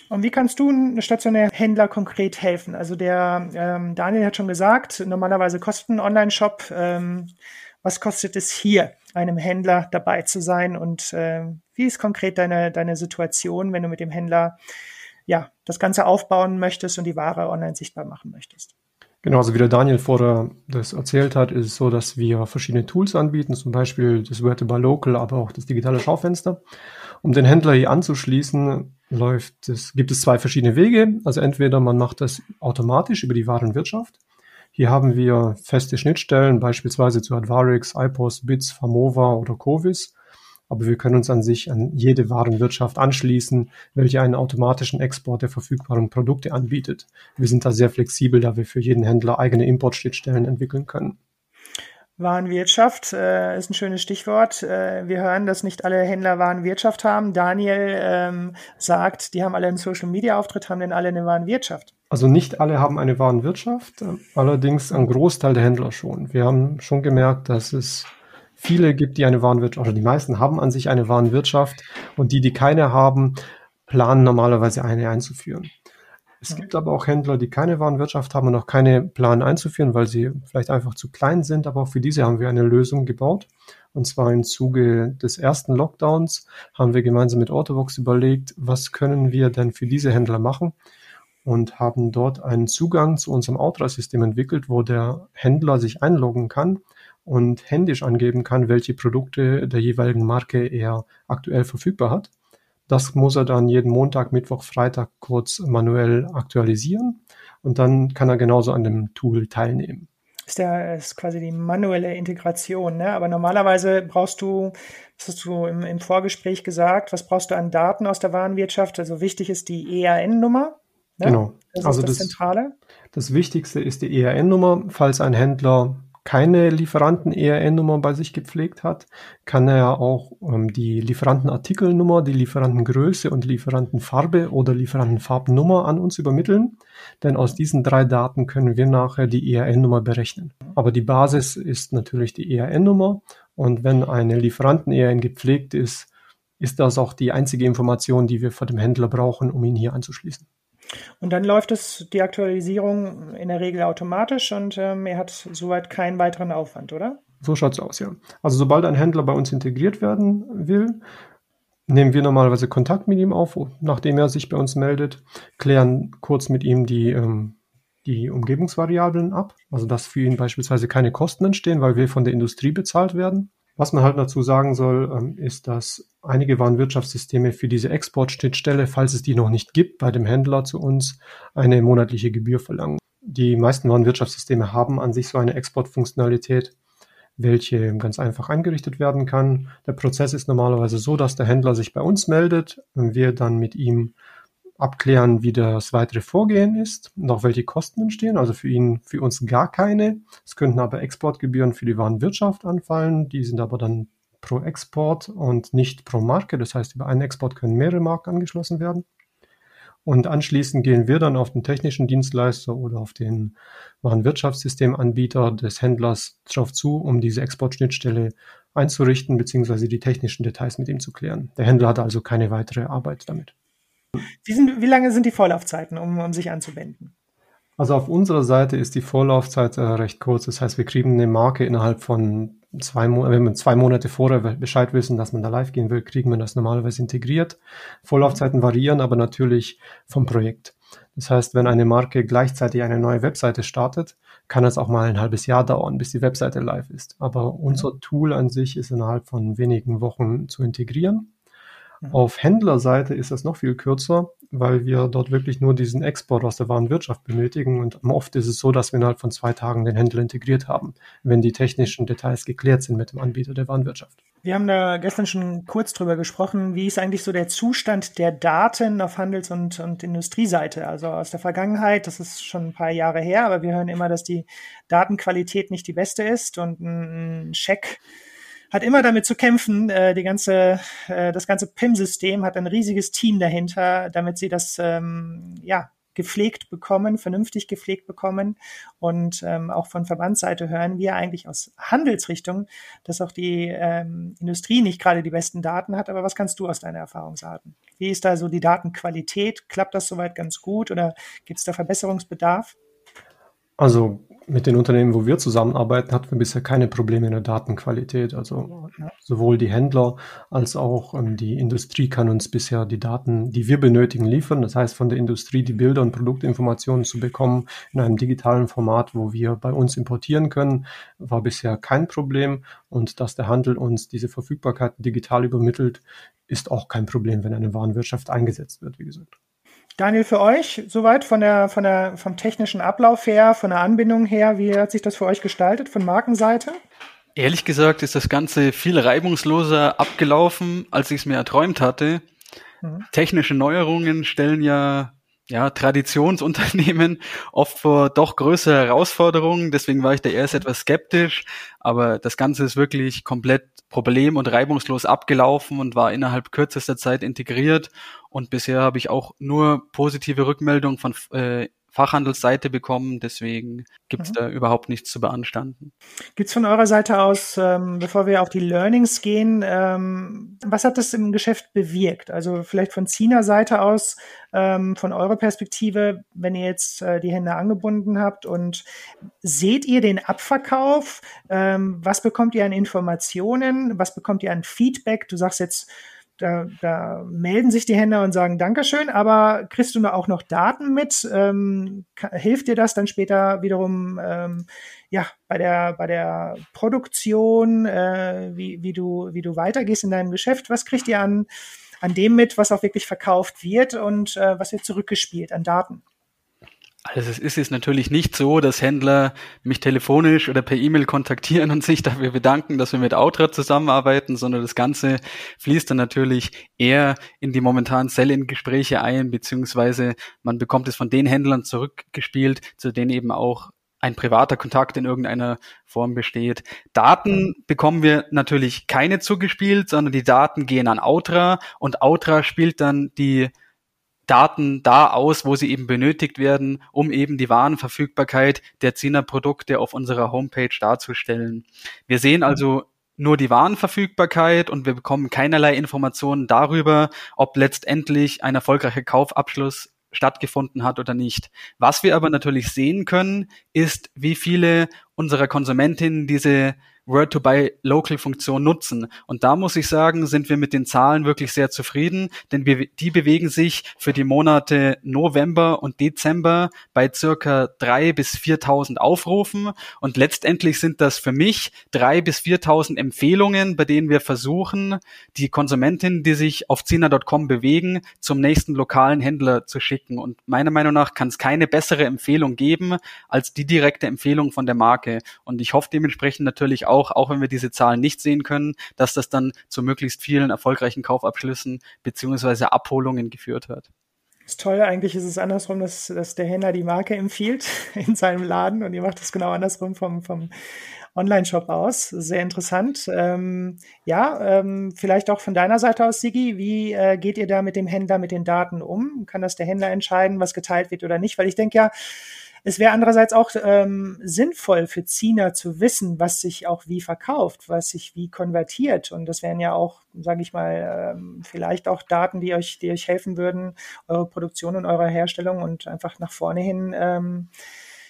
Und wie kannst du einem stationären Händler konkret helfen? Also der ähm, Daniel hat schon gesagt, normalerweise kostet ein Online-Shop. Ähm, was kostet es hier, einem Händler dabei zu sein? Und äh, wie ist konkret deine, deine Situation, wenn du mit dem Händler ja, das Ganze aufbauen möchtest und die Ware online sichtbar machen möchtest? Genau, also wie der Daniel vorher das erzählt hat, ist es so, dass wir verschiedene Tools anbieten, zum Beispiel das Vertable Local, aber auch das digitale Schaufenster. Um den Händler hier anzuschließen, läuft es, gibt es zwei verschiedene Wege. Also entweder man macht das automatisch über die Warenwirtschaft. Hier haben wir feste Schnittstellen, beispielsweise zu Advarix, iPOS, Bits, Famova oder Covis aber wir können uns an sich an jede Warenwirtschaft anschließen, welche einen automatischen Export der verfügbaren Produkte anbietet. Wir sind da sehr flexibel, da wir für jeden Händler eigene Importschnittstellen entwickeln können. Warenwirtschaft äh, ist ein schönes Stichwort. Äh, wir hören, dass nicht alle Händler Warenwirtschaft haben. Daniel ähm, sagt, die haben alle einen Social-Media-Auftritt, haben denn alle eine Warenwirtschaft? Also nicht alle haben eine Warenwirtschaft, allerdings ein Großteil der Händler schon. Wir haben schon gemerkt, dass es viele gibt, die eine Warenwirtschaft, oder die meisten haben an sich eine Warenwirtschaft und die, die keine haben, planen normalerweise eine einzuführen. Es gibt aber auch Händler, die keine Warenwirtschaft haben und noch keine planen einzuführen, weil sie vielleicht einfach zu klein sind. Aber auch für diese haben wir eine Lösung gebaut. Und zwar im Zuge des ersten Lockdowns haben wir gemeinsam mit Autovox überlegt, was können wir denn für diese Händler machen? Und haben dort einen Zugang zu unserem Outra-System entwickelt, wo der Händler sich einloggen kann und händisch angeben kann, welche Produkte der jeweiligen Marke er aktuell verfügbar hat. Das muss er dann jeden Montag, Mittwoch, Freitag kurz manuell aktualisieren und dann kann er genauso an dem Tool teilnehmen. Ist, der, ist quasi die manuelle Integration, ne? aber normalerweise brauchst du, das hast du im, im Vorgespräch gesagt, was brauchst du an Daten aus der Warenwirtschaft? Also wichtig ist die ERN-Nummer. Ne? Genau. Das also ist das, das Zentrale. Das Wichtigste ist die ERN-Nummer, falls ein Händler keine Lieferanten-ERN-Nummer bei sich gepflegt hat, kann er auch ähm, die Lieferantenartikelnummer, die Lieferantengröße und Lieferantenfarbe oder Lieferantenfarbnummer an uns übermitteln. Denn aus diesen drei Daten können wir nachher die ERN-Nummer berechnen. Aber die Basis ist natürlich die ERN-Nummer. Und wenn eine Lieferanten-ERN gepflegt ist, ist das auch die einzige Information, die wir vor dem Händler brauchen, um ihn hier anzuschließen. Und dann läuft es die Aktualisierung in der Regel automatisch und ähm, er hat soweit keinen weiteren Aufwand, oder? So schaut es aus, ja. Also sobald ein Händler bei uns integriert werden will, nehmen wir normalerweise Kontakt mit ihm auf, nachdem er sich bei uns meldet, klären kurz mit ihm die, ähm, die Umgebungsvariablen ab, also dass für ihn beispielsweise keine Kosten entstehen, weil wir von der Industrie bezahlt werden. Was man halt dazu sagen soll, ähm, ist, dass einige Warenwirtschaftssysteme für diese Exportschnittstelle, falls es die noch nicht gibt, bei dem Händler zu uns eine monatliche Gebühr verlangen. Die meisten Warenwirtschaftssysteme haben an sich so eine Exportfunktionalität, welche ganz einfach eingerichtet werden kann. Der Prozess ist normalerweise so, dass der Händler sich bei uns meldet, und wir dann mit ihm abklären, wie das weitere Vorgehen ist und auch welche Kosten entstehen. Also für ihn, für uns gar keine. Es könnten aber Exportgebühren für die Warenwirtschaft anfallen. Die sind aber dann pro Export und nicht pro Marke. Das heißt, über einen Export können mehrere Marken angeschlossen werden. Und anschließend gehen wir dann auf den technischen Dienstleister oder auf den Warenwirtschaftssystemanbieter des Händlers drauf zu, um diese Exportschnittstelle einzurichten bzw. die technischen Details mit ihm zu klären. Der Händler hat also keine weitere Arbeit damit. Wie, sind, wie lange sind die Vorlaufzeiten, um, um sich anzuwenden? Also auf unserer Seite ist die Vorlaufzeit äh, recht kurz. Das heißt, wir kriegen eine Marke innerhalb von zwei Monaten, wenn wir zwei Monate vorher Bescheid wissen, dass man da live gehen will, kriegen wir das normalerweise integriert. Vorlaufzeiten variieren aber natürlich vom Projekt. Das heißt, wenn eine Marke gleichzeitig eine neue Webseite startet, kann es auch mal ein halbes Jahr dauern, bis die Webseite live ist. Aber unser Tool an sich ist innerhalb von wenigen Wochen zu integrieren. Mhm. Auf Händlerseite ist das noch viel kürzer, weil wir dort wirklich nur diesen Export aus der Warenwirtschaft benötigen. Und oft ist es so, dass wir innerhalb von zwei Tagen den Händler integriert haben, wenn die technischen Details geklärt sind mit dem Anbieter der Warenwirtschaft. Wir haben da gestern schon kurz drüber gesprochen. Wie ist eigentlich so der Zustand der Daten auf Handels- und, und Industrieseite? Also aus der Vergangenheit, das ist schon ein paar Jahre her, aber wir hören immer, dass die Datenqualität nicht die beste ist und ein Check hat immer damit zu kämpfen. Äh, die ganze, äh, das ganze PIM-System hat ein riesiges Team dahinter, damit sie das ähm, ja gepflegt bekommen, vernünftig gepflegt bekommen. Und ähm, auch von Verbandsseite hören wir eigentlich aus Handelsrichtung, dass auch die ähm, Industrie nicht gerade die besten Daten hat. Aber was kannst du aus deiner Erfahrung sagen? Wie ist da so die Datenqualität? Klappt das soweit ganz gut oder gibt es da Verbesserungsbedarf? Also mit den Unternehmen, wo wir zusammenarbeiten, hatten wir bisher keine Probleme in der Datenqualität. Also sowohl die Händler als auch ähm, die Industrie kann uns bisher die Daten, die wir benötigen, liefern. Das heißt, von der Industrie die Bilder und Produktinformationen zu bekommen in einem digitalen Format, wo wir bei uns importieren können, war bisher kein Problem. Und dass der Handel uns diese Verfügbarkeit digital übermittelt, ist auch kein Problem, wenn eine Warenwirtschaft eingesetzt wird, wie gesagt. Daniel, für euch soweit von der, von der, vom technischen Ablauf her, von der Anbindung her, wie hat sich das für euch gestaltet von Markenseite? Ehrlich gesagt ist das Ganze viel reibungsloser abgelaufen, als ich es mir erträumt hatte. Mhm. Technische Neuerungen stellen ja ja, Traditionsunternehmen oft vor doch größere Herausforderungen. Deswegen war ich da erst etwas skeptisch. Aber das Ganze ist wirklich komplett problem- und reibungslos abgelaufen und war innerhalb kürzester Zeit integriert. Und bisher habe ich auch nur positive Rückmeldungen von äh, Fachhandelsseite bekommen. Deswegen gibt es mhm. da überhaupt nichts zu beanstanden. Gibt es von eurer Seite aus, ähm, bevor wir auf die Learnings gehen, ähm, was hat das im Geschäft bewirkt? Also vielleicht von Zina Seite aus, ähm, von eurer Perspektive, wenn ihr jetzt äh, die Hände angebunden habt und seht ihr den Abverkauf? Ähm, was bekommt ihr an Informationen? Was bekommt ihr an Feedback? Du sagst jetzt, da, da melden sich die Händler und sagen Dankeschön, aber kriegst du auch noch Daten mit? Ähm, hilft dir das dann später wiederum ähm, ja bei der bei der Produktion, äh, wie, wie du wie du weitergehst in deinem Geschäft? Was kriegt ihr an an dem mit, was auch wirklich verkauft wird und äh, was wird zurückgespielt an Daten? Also es ist jetzt natürlich nicht so, dass Händler mich telefonisch oder per E-Mail kontaktieren und sich dafür bedanken, dass wir mit Outra zusammenarbeiten, sondern das Ganze fließt dann natürlich eher in die momentanen Sell-in-Gespräche ein, beziehungsweise man bekommt es von den Händlern zurückgespielt, zu denen eben auch ein privater Kontakt in irgendeiner Form besteht. Daten bekommen wir natürlich keine zugespielt, sondern die Daten gehen an Outra und Outra spielt dann die Daten da aus, wo sie eben benötigt werden, um eben die Warenverfügbarkeit der Zina-Produkte auf unserer Homepage darzustellen. Wir sehen also nur die Warenverfügbarkeit und wir bekommen keinerlei Informationen darüber, ob letztendlich ein erfolgreicher Kaufabschluss stattgefunden hat oder nicht. Was wir aber natürlich sehen können, ist, wie viele unserer Konsumentinnen diese Word-to-Buy-Local-Funktion nutzen. Und da muss ich sagen, sind wir mit den Zahlen wirklich sehr zufrieden, denn die bewegen sich für die Monate November und Dezember bei circa drei bis 4.000 Aufrufen. Und letztendlich sind das für mich drei bis 4.000 Empfehlungen, bei denen wir versuchen, die Konsumentinnen, die sich auf Zina.com bewegen, zum nächsten lokalen Händler zu schicken. Und meiner Meinung nach kann es keine bessere Empfehlung geben als die direkte Empfehlung von der Marke. Und ich hoffe dementsprechend natürlich auch, auch, auch wenn wir diese Zahlen nicht sehen können, dass das dann zu möglichst vielen erfolgreichen Kaufabschlüssen beziehungsweise Abholungen geführt hat. Das Tolle eigentlich ist es andersrum, dass, dass der Händler die Marke empfiehlt *laughs* in seinem Laden und ihr macht das genau andersrum vom, vom Online-Shop aus. Sehr interessant. Ähm, ja, ähm, vielleicht auch von deiner Seite aus, Sigi, wie äh, geht ihr da mit dem Händler mit den Daten um? Kann das der Händler entscheiden, was geteilt wird oder nicht? Weil ich denke ja, es wäre andererseits auch ähm, sinnvoll für Zina zu wissen, was sich auch wie verkauft, was sich wie konvertiert. Und das wären ja auch, sage ich mal, ähm, vielleicht auch Daten, die euch, die euch helfen würden, eure Produktion und eure Herstellung und einfach nach vorne hin ähm,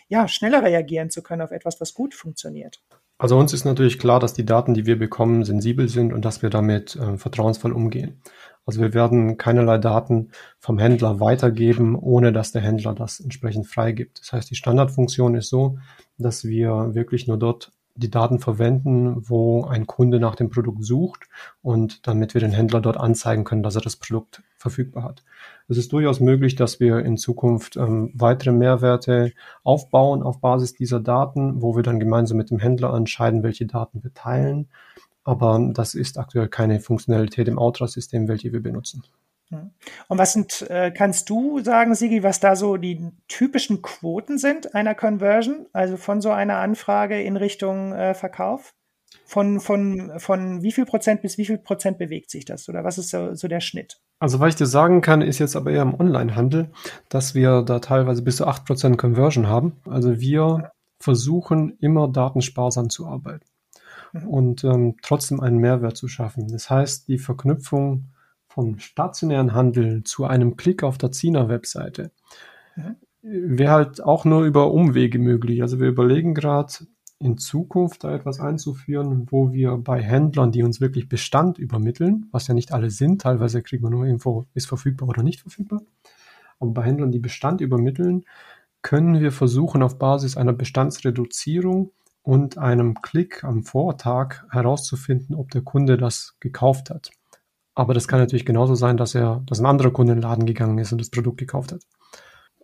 ja, schneller reagieren zu können auf etwas, was gut funktioniert. Also uns ist natürlich klar, dass die Daten, die wir bekommen, sensibel sind und dass wir damit äh, vertrauensvoll umgehen. Also wir werden keinerlei Daten vom Händler weitergeben, ohne dass der Händler das entsprechend freigibt. Das heißt, die Standardfunktion ist so, dass wir wirklich nur dort die Daten verwenden, wo ein Kunde nach dem Produkt sucht und damit wir den Händler dort anzeigen können, dass er das Produkt verfügbar hat. Es ist durchaus möglich, dass wir in Zukunft ähm, weitere Mehrwerte aufbauen auf Basis dieser Daten, wo wir dann gemeinsam mit dem Händler entscheiden, welche Daten wir teilen aber das ist aktuell keine Funktionalität im Outra-System, welche wir benutzen. Und was sind, äh, kannst du sagen, Sigi, was da so die typischen Quoten sind einer Conversion, also von so einer Anfrage in Richtung äh, Verkauf? Von, von, von wie viel Prozent bis wie viel Prozent bewegt sich das? Oder was ist so, so der Schnitt? Also, was ich dir sagen kann, ist jetzt aber eher im Onlinehandel, dass wir da teilweise bis zu 8% Conversion haben. Also, wir versuchen immer datensparsam zu arbeiten. Mhm. und ähm, trotzdem einen Mehrwert zu schaffen. Das heißt, die Verknüpfung vom stationären Handel zu einem Klick auf der Zina-Webseite mhm. wäre halt auch nur über Umwege möglich. Also wir überlegen gerade in Zukunft da etwas einzuführen, wo wir bei Händlern, die uns wirklich Bestand übermitteln, was ja nicht alle sind, teilweise kriegt man nur Info, ist verfügbar oder nicht verfügbar, aber bei Händlern, die Bestand übermitteln, können wir versuchen, auf Basis einer Bestandsreduzierung und einem Klick am Vortag herauszufinden, ob der Kunde das gekauft hat. Aber das kann natürlich genauso sein, dass er, dass ein anderer Kunde in den Laden gegangen ist und das Produkt gekauft hat.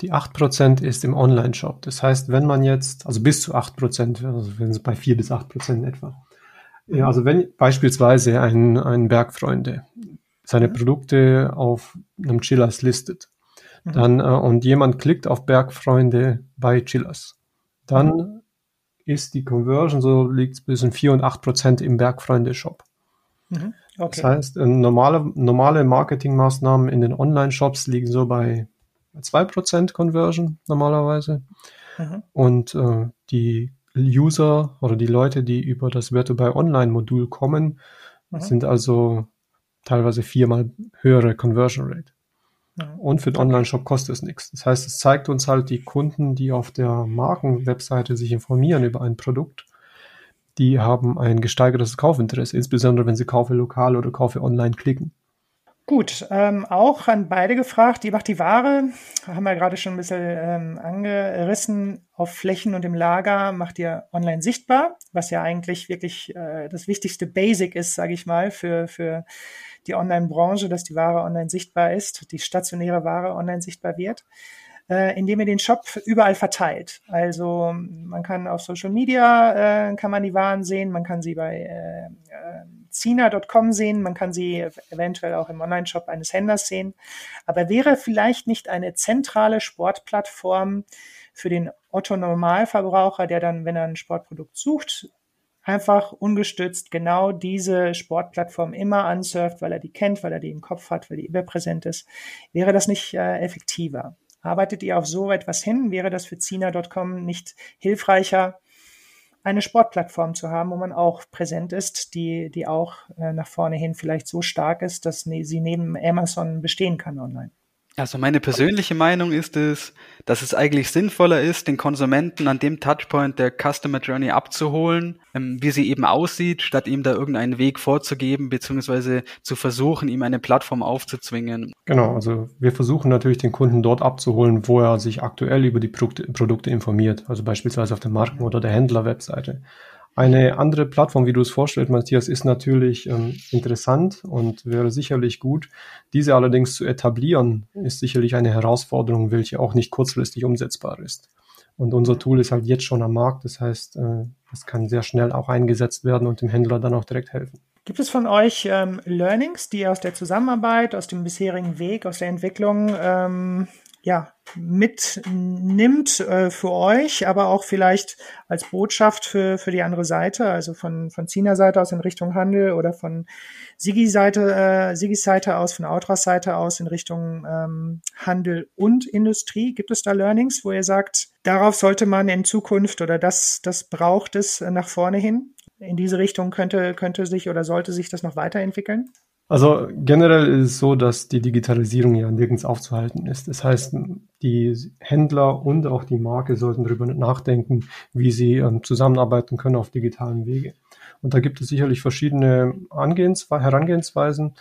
Die 8% ist im Online-Shop. Das heißt, wenn man jetzt, also bis zu 8%, also wenn es bei 4 bis 8% etwa. Ja, also wenn beispielsweise ein, ein Bergfreunde seine Produkte auf einem Chillers listet, mhm. dann, äh, und jemand klickt auf Bergfreunde bei Chillers, dann mhm. ist die Conversion, so liegt es zwischen 4 und 8% im Bergfreunde-Shop. Mhm. Okay. Das heißt, äh, normale, normale Marketingmaßnahmen in den Online-Shops liegen so bei 2% Conversion normalerweise. Mhm. Und äh, die User oder die Leute, die über das Virtual Online-Modul kommen, mhm. sind also teilweise viermal höhere Conversion Rate. Mhm. Und für den Online-Shop kostet es nichts. Das heißt, es zeigt uns halt die Kunden, die auf der Markenwebseite sich informieren über ein Produkt, die haben ein gesteigertes Kaufinteresse, insbesondere wenn sie Kaufe lokal oder Kaufe online klicken. Gut, ähm, auch an beide gefragt, die macht die Ware, haben wir gerade schon ein bisschen ähm, angerissen, auf Flächen und im Lager macht ihr online sichtbar, was ja eigentlich wirklich äh, das wichtigste Basic ist, sage ich mal, für, für die Online-Branche, dass die Ware online sichtbar ist, die stationäre Ware online sichtbar wird äh, indem ihr den Shop überall verteilt. Also man kann auf Social Media äh, kann man die Waren sehen, man kann sie bei äh, äh, Zina.com sehen, man kann sie eventuell auch im Online-Shop eines Händlers sehen. Aber wäre vielleicht nicht eine zentrale Sportplattform für den Otto-Normalverbraucher, der dann, wenn er ein Sportprodukt sucht, einfach ungestützt genau diese Sportplattform immer ansurft, weil er die kennt, weil er die im Kopf hat, weil die überpräsent ist, wäre das nicht äh, effektiver? Arbeitet ihr auf so etwas hin? Wäre das für Zina.com nicht hilfreicher, eine Sportplattform zu haben, wo man auch präsent ist, die, die auch äh, nach vorne hin vielleicht so stark ist, dass ne, sie neben Amazon bestehen kann online? Also meine persönliche Meinung ist es, dass es eigentlich sinnvoller ist, den Konsumenten an dem Touchpoint der Customer Journey abzuholen, ähm, wie sie eben aussieht, statt ihm da irgendeinen Weg vorzugeben, beziehungsweise zu versuchen, ihm eine Plattform aufzuzwingen. Genau, also wir versuchen natürlich den Kunden dort abzuholen, wo er sich aktuell über die Produkte, Produkte informiert, also beispielsweise auf der Marken- oder der Händler-Webseite. Eine andere Plattform, wie du es vorstellst, Matthias, ist natürlich ähm, interessant und wäre sicherlich gut. Diese allerdings zu etablieren, ist sicherlich eine Herausforderung, welche auch nicht kurzfristig umsetzbar ist. Und unser Tool ist halt jetzt schon am Markt, das heißt, äh, es kann sehr schnell auch eingesetzt werden und dem Händler dann auch direkt helfen. Gibt es von euch ähm, Learnings, die ihr aus der Zusammenarbeit, aus dem bisherigen Weg, aus der Entwicklung ähm, ja, mitnimmt äh, für euch, aber auch vielleicht als Botschaft für, für die andere Seite, also von, von Zina Seite aus in Richtung Handel oder von Sigi Seite, äh, Sigis Seite aus, von Outras Seite aus in Richtung ähm, Handel und Industrie. Gibt es da Learnings, wo ihr sagt, darauf sollte man in Zukunft oder das, das braucht es nach vorne hin? In diese Richtung könnte, könnte sich oder sollte sich das noch weiterentwickeln? Also generell ist es so, dass die Digitalisierung ja nirgends aufzuhalten ist. Das heißt, die Händler und auch die Marke sollten darüber nachdenken, wie sie ähm, zusammenarbeiten können auf digitalen Wege. Und da gibt es sicherlich verschiedene Angehens Herangehensweisen.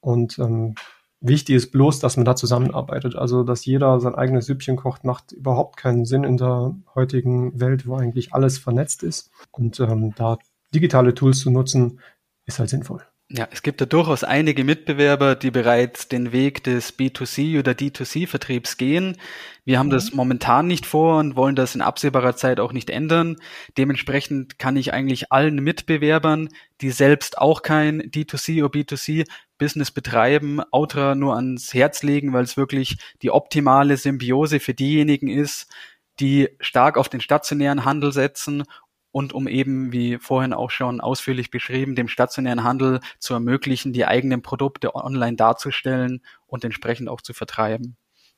Und ähm, wichtig ist bloß, dass man da zusammenarbeitet. Also, dass jeder sein eigenes Süppchen kocht, macht überhaupt keinen Sinn in der heutigen Welt, wo eigentlich alles vernetzt ist. Und ähm, da digitale Tools zu nutzen, ist halt sinnvoll. Ja, es gibt ja durchaus einige Mitbewerber, die bereits den Weg des B2C oder D2C-Vertriebs gehen. Wir haben mhm. das momentan nicht vor und wollen das in absehbarer Zeit auch nicht ändern. Dementsprechend kann ich eigentlich allen Mitbewerbern, die selbst auch kein D2C oder B2C-Business betreiben, Outra nur ans Herz legen, weil es wirklich die optimale Symbiose für diejenigen ist, die stark auf den stationären Handel setzen und um eben, wie vorhin auch schon ausführlich beschrieben, dem stationären Handel zu ermöglichen, die eigenen Produkte online darzustellen und entsprechend auch zu vertreiben.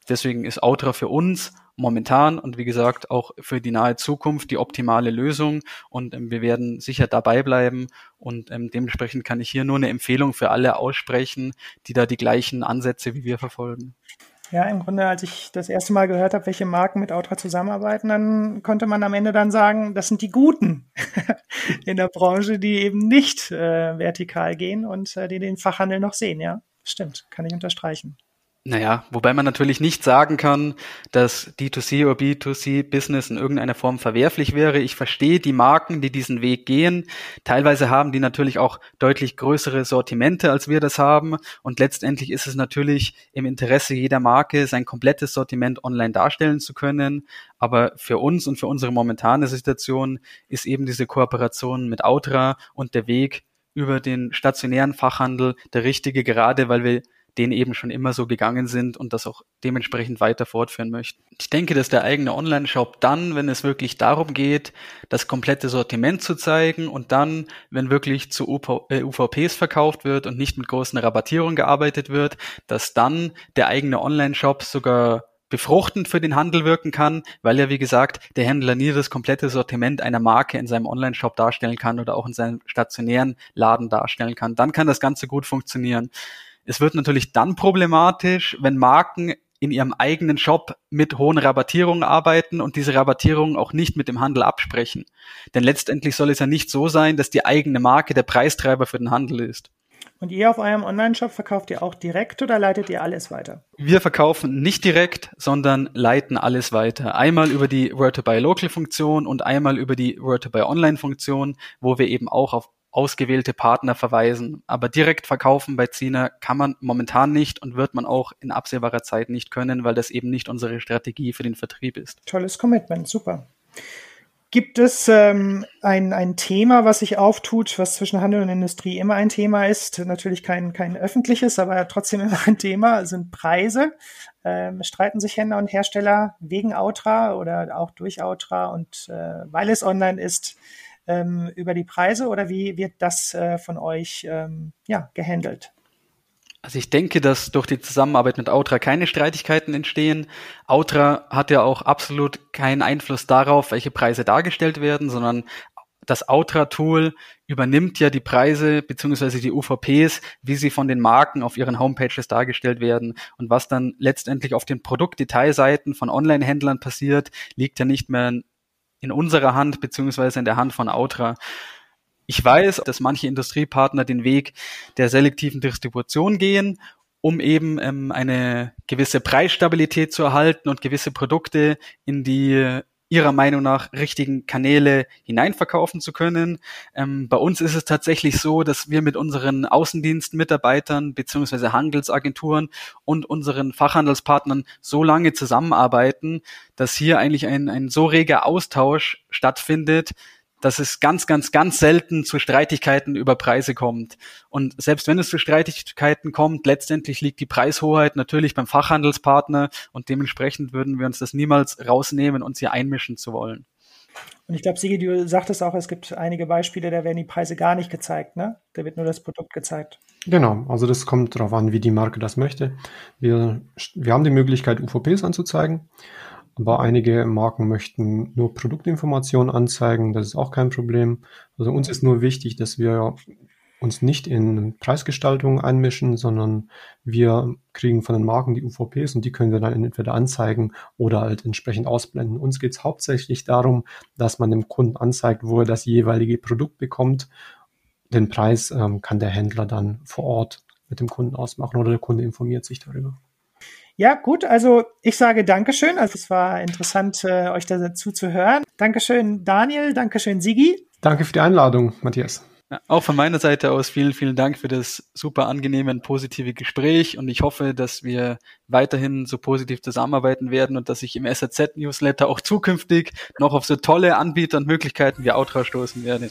Deswegen ist Outra für uns momentan und wie gesagt auch für die nahe Zukunft die optimale Lösung und ähm, wir werden sicher dabei bleiben und ähm, dementsprechend kann ich hier nur eine Empfehlung für alle aussprechen, die da die gleichen Ansätze wie wir verfolgen. Ja, im Grunde, als ich das erste Mal gehört habe, welche Marken mit Outra zusammenarbeiten, dann konnte man am Ende dann sagen, das sind die Guten *laughs* in der Branche, die eben nicht äh, vertikal gehen und äh, die den Fachhandel noch sehen. Ja, stimmt, kann ich unterstreichen. Naja, wobei man natürlich nicht sagen kann, dass D2C oder B2C Business in irgendeiner Form verwerflich wäre. Ich verstehe die Marken, die diesen Weg gehen. Teilweise haben die natürlich auch deutlich größere Sortimente, als wir das haben. Und letztendlich ist es natürlich im Interesse jeder Marke, sein komplettes Sortiment online darstellen zu können. Aber für uns und für unsere momentane Situation ist eben diese Kooperation mit Outra und der Weg über den stationären Fachhandel der richtige, gerade weil wir den eben schon immer so gegangen sind und das auch dementsprechend weiter fortführen möchten. Ich denke, dass der eigene Online-Shop dann, wenn es wirklich darum geht, das komplette Sortiment zu zeigen und dann, wenn wirklich zu UVPs äh, verkauft wird und nicht mit großen Rabattierungen gearbeitet wird, dass dann der eigene Online-Shop sogar befruchtend für den Handel wirken kann, weil ja, wie gesagt, der Händler nie das komplette Sortiment einer Marke in seinem Online-Shop darstellen kann oder auch in seinem stationären Laden darstellen kann. Dann kann das Ganze gut funktionieren. Es wird natürlich dann problematisch, wenn Marken in ihrem eigenen Shop mit hohen Rabattierungen arbeiten und diese Rabattierungen auch nicht mit dem Handel absprechen. Denn letztendlich soll es ja nicht so sein, dass die eigene Marke der Preistreiber für den Handel ist. Und ihr auf eurem Online-Shop verkauft ihr auch direkt oder leitet ihr alles weiter? Wir verkaufen nicht direkt, sondern leiten alles weiter. Einmal über die Word-to-Buy-Local-Funktion und einmal über die Word-to-Buy-Online-Funktion, wo wir eben auch auf ausgewählte Partner verweisen. Aber direkt verkaufen bei Zina kann man momentan nicht und wird man auch in absehbarer Zeit nicht können, weil das eben nicht unsere Strategie für den Vertrieb ist. Tolles Commitment, super. Gibt es ähm, ein, ein Thema, was sich auftut, was zwischen Handel und Industrie immer ein Thema ist? Natürlich kein, kein öffentliches, aber trotzdem immer ein Thema, sind Preise. Ähm, streiten sich Händler und Hersteller wegen Outra oder auch durch Outra und äh, weil es online ist, ähm, über die Preise oder wie wird das äh, von euch ähm, ja, gehandelt? Also ich denke, dass durch die Zusammenarbeit mit Outra keine Streitigkeiten entstehen. Outra hat ja auch absolut keinen Einfluss darauf, welche Preise dargestellt werden, sondern das Outra-Tool übernimmt ja die Preise beziehungsweise die UVPs, wie sie von den Marken auf ihren Homepages dargestellt werden. Und was dann letztendlich auf den Produktdetailseiten von Online-Händlern passiert, liegt ja nicht mehr in unserer Hand beziehungsweise in der Hand von Outra. Ich weiß, dass manche Industriepartner den Weg der selektiven Distribution gehen, um eben ähm, eine gewisse Preisstabilität zu erhalten und gewisse Produkte in die ihrer Meinung nach richtigen Kanäle hineinverkaufen zu können. Ähm, bei uns ist es tatsächlich so, dass wir mit unseren Außendienstmitarbeitern beziehungsweise Handelsagenturen und unseren Fachhandelspartnern so lange zusammenarbeiten, dass hier eigentlich ein, ein so reger Austausch stattfindet, dass es ganz, ganz, ganz selten zu Streitigkeiten über Preise kommt. Und selbst wenn es zu Streitigkeiten kommt, letztendlich liegt die Preishoheit natürlich beim Fachhandelspartner und dementsprechend würden wir uns das niemals rausnehmen, uns hier einmischen zu wollen. Und ich glaube, Sigi, du sagtest auch, es gibt einige Beispiele, da werden die Preise gar nicht gezeigt, ne? Da wird nur das Produkt gezeigt. Genau, also das kommt darauf an, wie die Marke das möchte. Wir, wir haben die Möglichkeit, UVPs anzuzeigen. Aber einige Marken möchten nur Produktinformationen anzeigen, das ist auch kein Problem. Also uns ist nur wichtig, dass wir uns nicht in Preisgestaltung einmischen, sondern wir kriegen von den Marken die UVPs und die können wir dann entweder anzeigen oder halt entsprechend ausblenden. Uns geht es hauptsächlich darum, dass man dem Kunden anzeigt, wo er das jeweilige Produkt bekommt. Den Preis ähm, kann der Händler dann vor Ort mit dem Kunden ausmachen oder der Kunde informiert sich darüber. Ja, gut, also ich sage Dankeschön. Also es war interessant, äh, euch dazu zu hören. Dankeschön, Daniel, Dankeschön, Sigi. Danke für die Einladung, Matthias. Ja, auch von meiner Seite aus vielen, vielen Dank für das super angenehme und positive Gespräch und ich hoffe, dass wir weiterhin so positiv zusammenarbeiten werden und dass ich im SAZ-Newsletter auch zukünftig noch auf so tolle Anbieter und Möglichkeiten wie Outra stoßen werde.